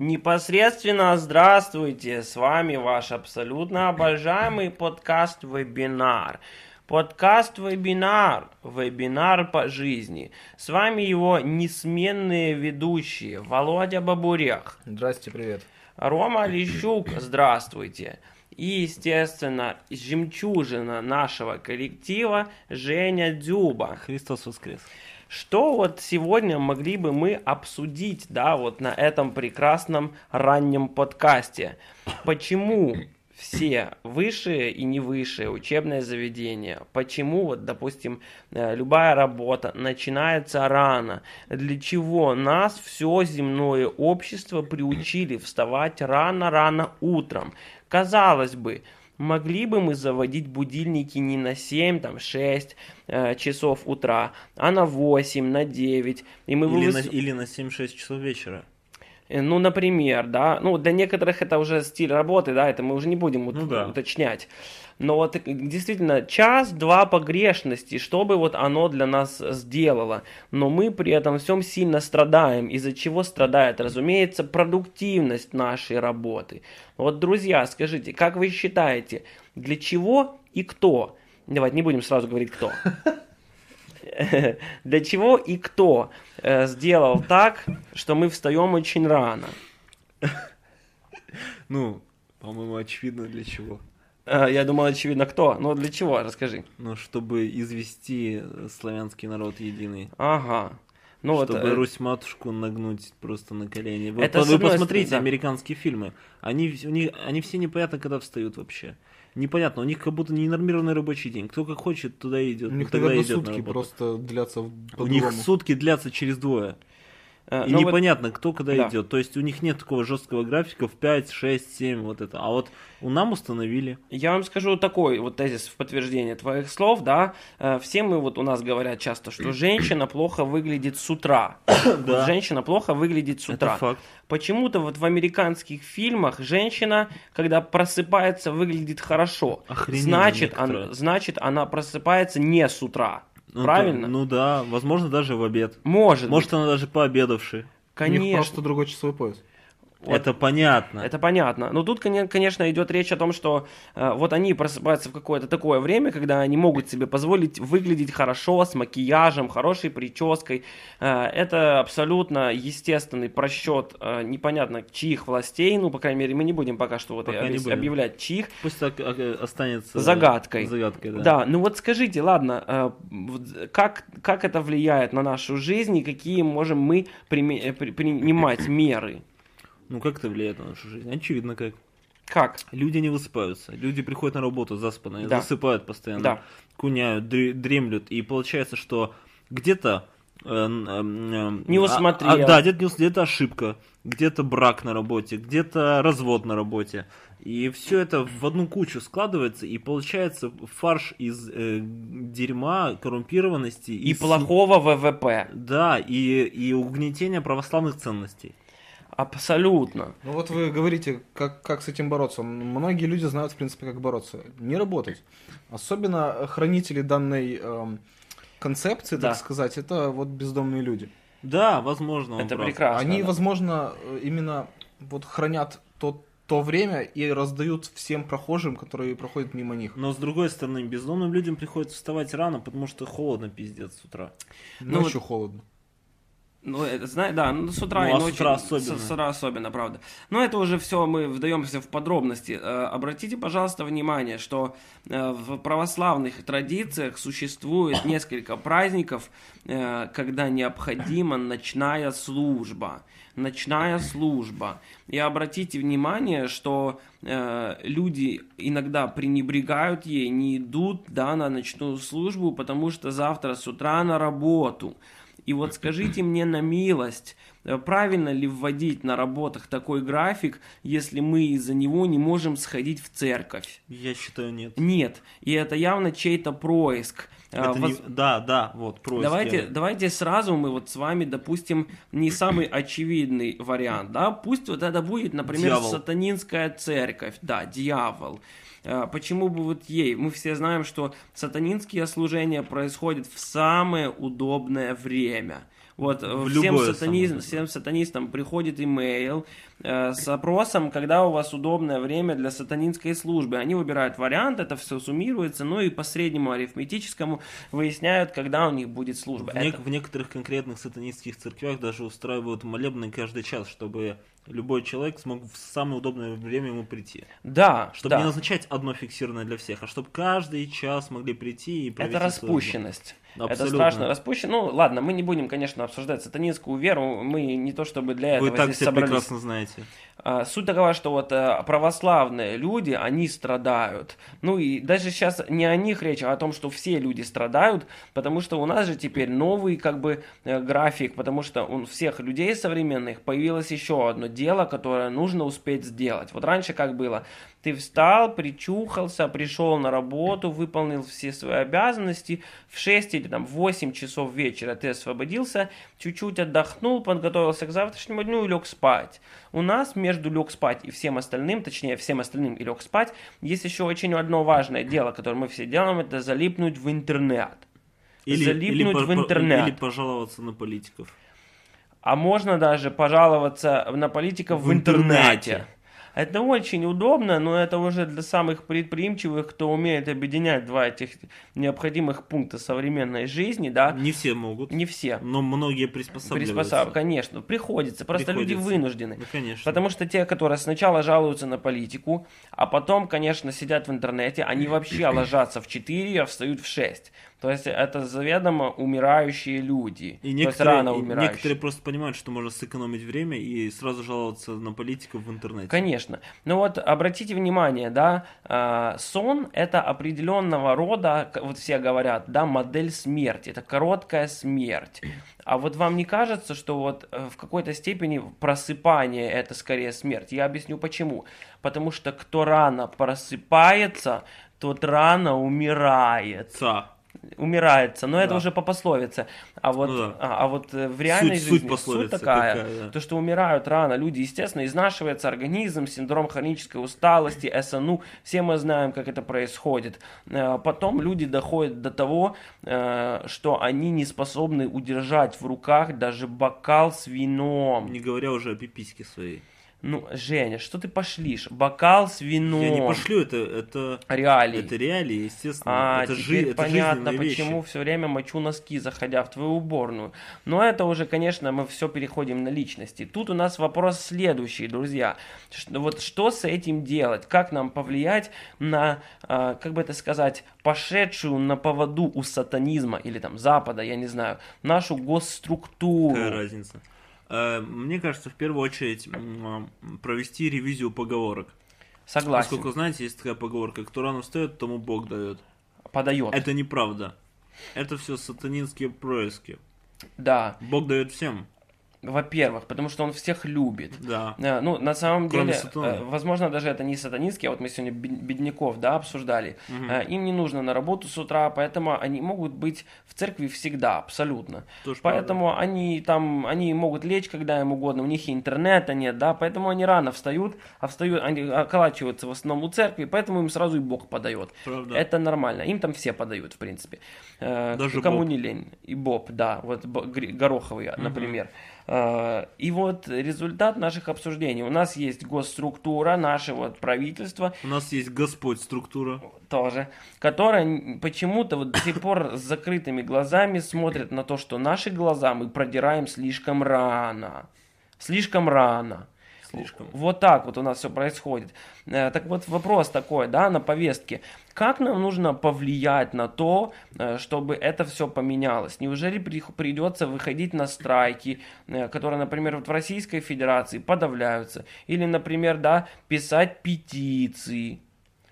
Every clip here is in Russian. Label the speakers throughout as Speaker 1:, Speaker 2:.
Speaker 1: Непосредственно здравствуйте, с вами ваш абсолютно обожаемый подкаст-вебинар. Подкаст-вебинар, вебинар по жизни. С вами его несменные ведущие Володя Бабурях.
Speaker 2: Здрасте, привет.
Speaker 1: Рома Лещук, здравствуйте. И, естественно, жемчужина нашего коллектива Женя Дюба.
Speaker 2: Христос воскрес.
Speaker 1: Что вот сегодня могли бы мы обсудить, да, вот на этом прекрасном раннем подкасте? Почему все высшие и не высшие учебные заведения. Почему, вот, допустим, э, любая работа начинается рано? Для чего нас все земное общество приучили вставать рано-рано утром? Казалось бы, могли бы мы заводить будильники не на 7, там, 6 э, часов утра, а на 8, на 9.
Speaker 2: И мы или, бы... на, или на 7-6 часов вечера.
Speaker 1: Э, ну, например, да, ну, для некоторых это уже стиль работы, да, это мы уже не будем ну, да. уточнять. Но вот действительно час-два погрешности, что бы вот оно для нас сделало. Но мы при этом всем сильно страдаем. Из-за чего страдает, разумеется, продуктивность нашей работы. Вот, друзья, скажите, как вы считаете, для чего и кто? Давайте не будем сразу говорить кто. Для чего и кто э, сделал так, что мы встаем очень рано?
Speaker 2: Ну, по-моему, очевидно для чего.
Speaker 1: Э, я думал, очевидно, кто. Но для чего? Расскажи.
Speaker 2: Ну, чтобы извести славянский народ единый.
Speaker 1: Ага.
Speaker 2: Ну, чтобы вот, э, Русь-матушку нагнуть просто на колени. Вы, это, вы посмотрите да. американские фильмы. Они, у них, они все непонятно, когда встают вообще. Непонятно, у них как будто ненормированный рабочий день. Кто как хочет, туда идет.
Speaker 3: У них, тогда наверное, идет сутки на просто длятся
Speaker 2: У них сутки длятся через двое. Э, и Но непонятно, вот... кто когда да. идет. То есть у них нет такого жесткого графика в 5, 6, 7, вот это. А вот у нам установили.
Speaker 1: Я вам скажу такой вот тезис в подтверждение твоих слов, да. Э, все мы вот у нас говорят часто, что женщина плохо выглядит с утра. да. Женщина плохо выглядит с утра. Это факт. Почему-то вот в американских фильмах женщина, когда просыпается, выглядит хорошо. Охрененно значит, она, значит, она просыпается не с утра.
Speaker 2: Ну,
Speaker 1: Правильно?
Speaker 2: То, ну да, возможно, даже в обед.
Speaker 1: Может.
Speaker 2: Может, быть. она даже пообедавшая.
Speaker 3: Конечно. У них просто другой часовой пояс.
Speaker 2: Вот. Это понятно.
Speaker 1: Это понятно. Но тут, конечно, идет речь о том, что э, вот они просыпаются в какое-то такое время, когда они могут себе позволить выглядеть хорошо, с макияжем, хорошей прической. Э, это абсолютно естественный просчет э, непонятно чьих властей, ну, по крайней мере, мы не будем пока что вот пока объяс... объявлять чьих.
Speaker 2: Пусть так э, останется
Speaker 1: загадкой.
Speaker 2: Загадкой, да.
Speaker 1: Да, ну вот скажите, ладно, э, как, как это влияет на нашу жизнь и какие можем мы э, принимать меры?
Speaker 2: Ну как это влияет на нашу жизнь? Очевидно как.
Speaker 1: Как?
Speaker 2: Люди не высыпаются. Люди приходят на работу заспанные, да. засыпают постоянно, да. куняют, дремлют. И получается, что где-то э, э,
Speaker 1: не усмотрел. А,
Speaker 2: а, да, где-то, где-то ошибка, где-то брак на работе, где-то развод на работе. И все это в одну кучу складывается, и получается фарш из э, дерьма, коррумпированности.
Speaker 1: И, и плохого ВВП.
Speaker 2: Да, и, и угнетения православных ценностей.
Speaker 1: Абсолютно.
Speaker 3: Ну вот вы говорите, как, как с этим бороться. Многие люди знают, в принципе, как бороться. Не работать. Особенно хранители данной эм, концепции, да. так сказать, это вот бездомные люди.
Speaker 2: Да, возможно.
Speaker 1: Это прав. прекрасно.
Speaker 3: Они,
Speaker 1: да.
Speaker 3: возможно, именно вот хранят тот то время и раздают всем прохожим, которые проходят мимо них.
Speaker 2: Но с другой стороны, бездомным людям приходится вставать рано, потому что холодно пиздец с утра.
Speaker 3: Ночью ну, холодно.
Speaker 1: Ну, это, знаешь, да, ну, с утра
Speaker 2: ну,
Speaker 1: и
Speaker 2: а
Speaker 1: ночью.
Speaker 2: С утра особенно.
Speaker 1: С, с утра особенно, правда. Но это уже все, мы вдаемся в подробности. Э, обратите, пожалуйста, внимание, что э, в православных традициях существует несколько праздников, э, когда необходима ночная служба. Ночная служба. И обратите внимание, что э, люди иногда пренебрегают ей, не идут да, на ночную службу, потому что завтра с утра на работу. И вот скажите мне на милость, э, правильно ли вводить на работах такой график, если мы из-за него не можем сходить в церковь?
Speaker 2: Я считаю, нет.
Speaker 1: Нет. И это явно чей-то происк.
Speaker 2: Э, это Воз... не... Да, да, вот, происк.
Speaker 1: Давайте, давайте сразу мы вот с вами допустим не самый очевидный вариант, да? Пусть вот это будет, например, дьявол. сатанинская церковь, да, дьявол. А, почему бы вот ей? Мы все знаем, что сатанинские служения происходят в самое удобное время. Вот в всем, сатаниз... всем сатанистам приходит имейл, э, с опросом, когда у вас удобное время для сатанинской службы. Они выбирают вариант, это все суммируется, ну и по среднему арифметическому выясняют, когда у них будет служба.
Speaker 2: В, это... в некоторых конкретных сатанинских церквях даже устраивают молебны каждый час, чтобы любой человек смог в самое удобное время ему прийти.
Speaker 1: Да.
Speaker 2: Чтобы
Speaker 1: да.
Speaker 2: не назначать одно фиксированное для всех, а чтобы каждый час могли прийти и
Speaker 1: провести Это распущенность. Абсолютно. Это страшно распущено. Ну, ладно, мы не будем, конечно, обсуждать сатанинскую веру. Мы не то чтобы для этого
Speaker 2: Вы так
Speaker 1: здесь
Speaker 2: все
Speaker 1: собрались.
Speaker 2: прекрасно знаете.
Speaker 1: А, суть такова, что вот э, православные люди, они страдают. Ну и даже сейчас не о них речь, а о том, что все люди страдают, потому что у нас же теперь новый как бы э, график, потому что у всех людей современных появилось еще одно дело, которое нужно успеть сделать. Вот раньше как было? Ты встал, причухался, пришел на работу, выполнил все свои обязанности. В 6 или там, в 8 часов вечера ты освободился, чуть-чуть отдохнул, подготовился к завтрашнему дню и лег спать. У нас между лег спать и всем остальным, точнее всем остальным и лег спать, есть еще очень одно важное дело, которое мы все делаем, это залипнуть в интернет.
Speaker 2: Или, залипнуть или в интернет. Или пожаловаться на политиков.
Speaker 1: А можно даже пожаловаться на политиков в, в интернете. интернете. Это очень удобно, но это уже для самых предприимчивых, кто умеет объединять два этих необходимых пункта современной жизни, да.
Speaker 2: Не все могут.
Speaker 1: Не все.
Speaker 2: Но многие приспосабливаются. Приспосаб...
Speaker 1: Конечно, приходится. Просто приходится. люди вынуждены.
Speaker 2: Ну, конечно.
Speaker 1: Потому что те, которые сначала жалуются на политику, а потом, конечно, сидят в интернете, они вообще ложатся в 4, а встают в 6. То есть это заведомо умирающие люди.
Speaker 2: И некоторые, рано умирающие. некоторые просто понимают, что можно сэкономить время и сразу жаловаться на политиков в интернете.
Speaker 1: Конечно. Но вот обратите внимание, да, э, сон это определенного рода, вот все говорят, да, модель смерти. Это короткая смерть. А вот вам не кажется, что вот э, в какой-то степени просыпание это скорее смерть? Я объясню почему. Потому что кто рано просыпается, тот рано умирает.
Speaker 2: Ца
Speaker 1: умирается, но да. это уже по пословице. А вот, ну, да. а, а вот э, в реальной суть, жизни суть, суть такая, такая да. то, что умирают рано люди, естественно, изнашивается организм, синдром хронической усталости, СНУ, все мы знаем, как это происходит. Э, потом люди доходят до того, э, что они не способны удержать в руках даже бокал с вином.
Speaker 2: Не говоря уже о пипиське своей.
Speaker 1: Ну, Женя, что ты пошлишь? Бокал с вином. Я
Speaker 2: не пошлю, это, это
Speaker 1: реалии.
Speaker 2: Это реалии, естественно.
Speaker 1: А, это теперь жи, понятно, это почему вещи. все время мочу носки, заходя в твою уборную. Но это уже, конечно, мы все переходим на личности. Тут у нас вопрос следующий, друзья. Вот что с этим делать? Как нам повлиять на, а, как бы это сказать, пошедшую на поводу у сатанизма или там Запада, я не знаю, нашу госструктуру?
Speaker 2: Какая разница? Э, мне кажется, в первую очередь провести ревизию поговорок.
Speaker 1: Согласен.
Speaker 2: Поскольку, знаете, есть такая поговорка, кто рано встает, тому Бог дает.
Speaker 1: Подает.
Speaker 2: Это неправда. Это все сатанинские происки.
Speaker 1: Да.
Speaker 2: Бог дает всем.
Speaker 1: Во-первых, потому что он всех любит.
Speaker 2: Да.
Speaker 1: Э, ну, на самом
Speaker 2: Кроме
Speaker 1: деле,
Speaker 2: сатаны.
Speaker 1: э, возможно, даже это не сатанинский, а вот мы сегодня бедняков, да, обсуждали. Угу. Им не нужно на работу с утра, поэтому они могут быть в церкви всегда, абсолютно.
Speaker 2: Тоже
Speaker 1: поэтому
Speaker 2: правда.
Speaker 1: они там, они могут лечь, когда им угодно, у них и интернета нет, да, поэтому они рано встают, а встают, они околачиваются в основном у церкви, поэтому им сразу и Бог подает.
Speaker 2: Правда.
Speaker 1: Это нормально, им там все подают, в принципе.
Speaker 2: Даже
Speaker 1: Кому
Speaker 2: Боб.
Speaker 1: не лень. И Боб, да, вот Гороховый, угу. например. И вот результат наших обсуждений. У нас есть госструктура, наше вот правительство.
Speaker 2: У нас есть Господь структура.
Speaker 1: Тоже. Которая почему-то вот до сих пор с закрытыми глазами смотрит на то, что наши глаза мы продираем слишком рано. Слишком рано.
Speaker 2: Слишком.
Speaker 1: Вот так вот у нас все происходит. Э, так вот вопрос такой, да, на повестке. Как нам нужно повлиять на то, э, чтобы это все поменялось? Неужели придется выходить на страйки, э, которые, например, вот в Российской Федерации подавляются? Или, например, да, писать петиции?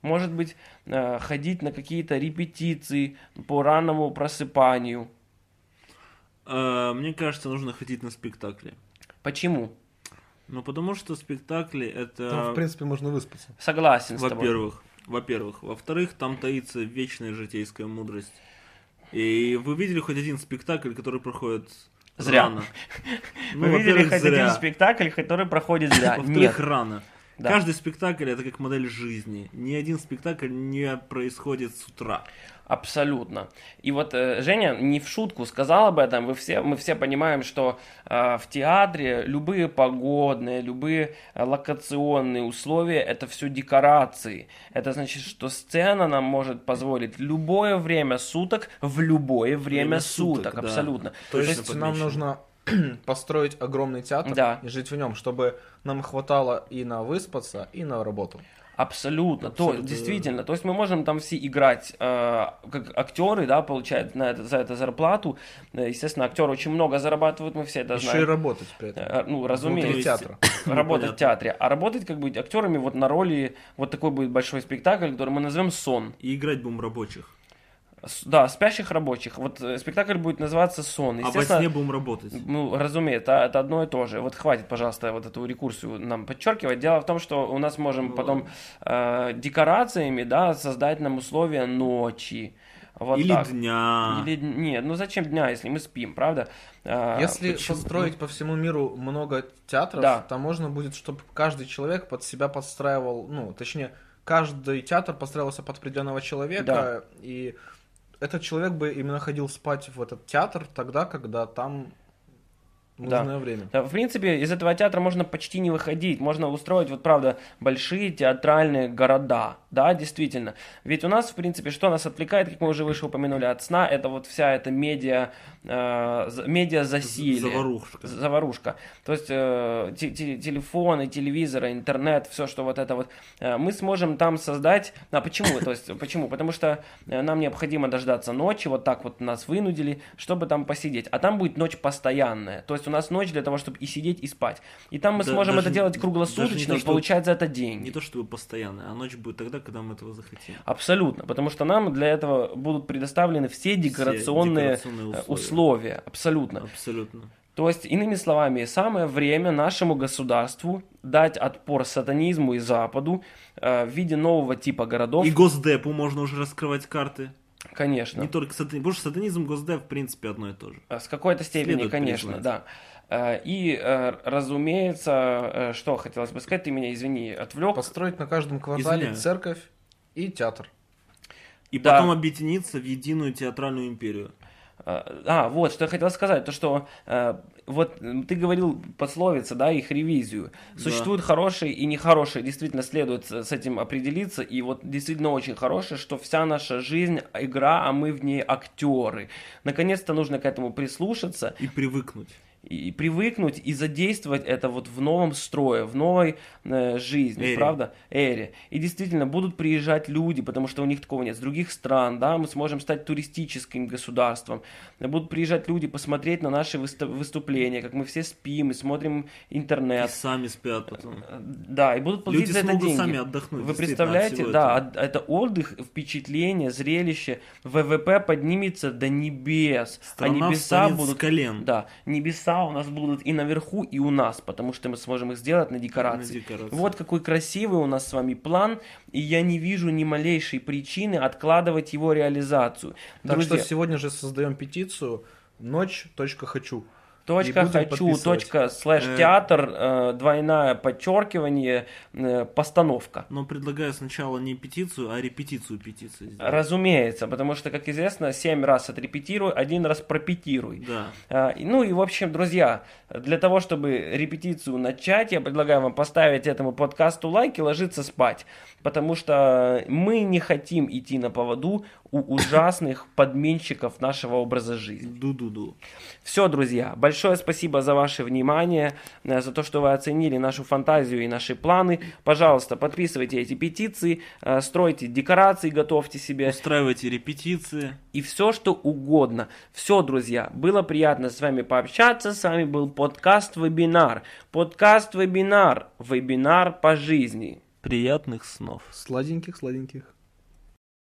Speaker 1: Может быть, ходить на какие-то репетиции по ранному просыпанию?
Speaker 2: Мне кажется, нужно ходить на спектакли.
Speaker 1: Почему?
Speaker 2: Ну, потому что спектакли это...
Speaker 3: Там, в принципе, можно выспаться.
Speaker 1: Согласен
Speaker 2: Во-первых. Во-первых. Во-вторых, там таится вечная житейская мудрость. И вы видели хоть один спектакль, который проходит
Speaker 1: зря.
Speaker 2: рано?
Speaker 1: Ну, вы видели хоть зря. один спектакль, который проходит зря?
Speaker 2: Во-вторых, рано. Да. Каждый спектакль это как модель жизни. Ни один спектакль не происходит с утра.
Speaker 1: Абсолютно. И вот э, Женя не в шутку сказал об этом. Вы все, мы все понимаем, что э, в театре любые погодные, любые э, локационные условия это все декорации. Это значит, что сцена нам может позволить любое время суток в любое время, время суток. суток. Абсолютно. Да.
Speaker 3: То, То есть, есть нам нужно построить огромный театр да. и жить в нем, чтобы нам хватало и на выспаться, и на работу.
Speaker 1: Абсолютно. Абсолютно. То, действительно. То есть мы можем там все играть э, как актеры, да, получают на это, за это зарплату. Э, естественно, актеры очень много зарабатывают, мы все это
Speaker 3: Еще
Speaker 1: знаем.
Speaker 3: Еще и работать при этом. Э,
Speaker 1: ну, разумеется. театра. Работать в театре. А работать как быть актерами вот на роли, вот такой будет большой спектакль, который мы назовем «Сон».
Speaker 2: И играть будем рабочих.
Speaker 1: Да, спящих рабочих. Вот э, спектакль будет называться «Сон».
Speaker 2: А во сне будем работать.
Speaker 1: Ну, разумеется, это одно и то же. Вот хватит, пожалуйста, вот эту рекурсию нам подчеркивать. Дело в том, что у нас можем ну, потом э, декорациями, да, создать нам условия ночи.
Speaker 2: Вот Или так. дня.
Speaker 1: Или нет, ну зачем дня, если мы спим, правда?
Speaker 3: А, если почему? построить по всему миру много театров, да. то можно будет, чтобы каждый человек под себя подстраивал, ну, точнее, каждый театр подстраивался под определенного человека, да. и этот человек бы именно ходил спать в этот театр тогда, когда там нужное да. время.
Speaker 1: Да, в принципе, из этого театра можно почти не выходить. Можно устроить, вот правда, большие театральные города. Да, действительно. Ведь у нас, в принципе, что нас отвлекает, как мы уже выше упомянули, от сна, это вот вся эта медиа, э, медиа засилие.
Speaker 2: Заварушка.
Speaker 1: Заварушка. То есть э, телефоны, телевизоры, интернет, все, что вот это вот. Э, мы сможем там создать... А почему? То есть, почему? Потому что э, нам необходимо дождаться ночи, вот так вот нас вынудили, чтобы там посидеть. А там будет ночь постоянная. То есть у нас ночь для того, чтобы и сидеть, и спать. И там мы да, сможем даже, это делать круглосуточно то, и получать за это деньги.
Speaker 2: Не то, чтобы постоянно, а ночь будет тогда, когда мы этого захотим.
Speaker 1: Абсолютно, потому что нам для этого будут предоставлены все декорационные, все декорационные условия. условия. Абсолютно.
Speaker 2: Абсолютно.
Speaker 1: То есть, иными словами, самое время нашему государству дать отпор сатанизму и Западу э, в виде нового типа городов.
Speaker 2: И Госдепу можно уже раскрывать карты.
Speaker 1: Конечно.
Speaker 2: Не только сатанизм, потому что сатанизм, Госдеп, в принципе, одно и то же.
Speaker 1: С какой-то степени, Следует конечно, признать. да. Э, и, э, разумеется, э, что хотелось бы сказать, ты меня, извини, отвлек.
Speaker 3: Построить на каждом квартале Извиняю. церковь и театр.
Speaker 2: И да. потом объединиться в единую театральную империю.
Speaker 1: А, вот, что я хотел сказать, то что вот ты говорил пословица, да, их ревизию. Существуют да. хорошие и нехорошие, действительно следует с этим определиться. И вот действительно очень хорошее, что вся наша жизнь игра, а мы в ней актеры. Наконец-то нужно к этому прислушаться.
Speaker 2: И привыкнуть
Speaker 1: и привыкнуть и задействовать это вот в новом строе, в новой э, жизни, Эре. правда, эре. И действительно будут приезжать люди, потому что у них такого нет, с других стран, да, мы сможем стать туристическим государством. Будут приезжать люди посмотреть на наши выступления, как мы все спим и смотрим интернет. И
Speaker 2: сами спят потом.
Speaker 1: Э, да, и будут платить люди за это деньги.
Speaker 2: сами отдохнуть.
Speaker 1: Вы представляете, да, это отдых, впечатление, зрелище, ВВП поднимется до небес,
Speaker 2: а Страна а небеса будут колен.
Speaker 1: Да, небеса цвета у нас будут и наверху, и у нас, потому что мы сможем их сделать на декорации. На декорации. Вот какой красивый у нас с вами план, и я не вижу ни малейшей причины откладывать его реализацию.
Speaker 3: Так Друзья... что сегодня же создаем петицию ночь.хочу.
Speaker 1: Точка хочу, точка слэш э, театр, э, двойное подчеркивание, э, постановка.
Speaker 2: Но предлагаю сначала не петицию, а репетицию петиции сделать.
Speaker 1: Разумеется, потому что, как известно, семь раз отрепетируй, один раз пропетируй.
Speaker 2: Да.
Speaker 1: Ну и, в общем, друзья, для того, чтобы репетицию начать, я предлагаю вам поставить этому подкасту лайк и ложиться спать потому что мы не хотим идти на поводу у ужасных подменщиков нашего образа жизни.
Speaker 2: Ду-ду-ду.
Speaker 1: Все, друзья, большое спасибо за ваше внимание, э, за то, что вы оценили нашу фантазию и наши планы. Пожалуйста, подписывайте эти петиции, э, стройте декорации, готовьте себе.
Speaker 2: Устраивайте репетиции.
Speaker 1: И все, что угодно. Все, друзья, было приятно с вами пообщаться. С вами был подкаст-вебинар. Подкаст-вебинар. Вебинар по жизни.
Speaker 2: Приятных снов.
Speaker 3: Сладеньких, сладеньких.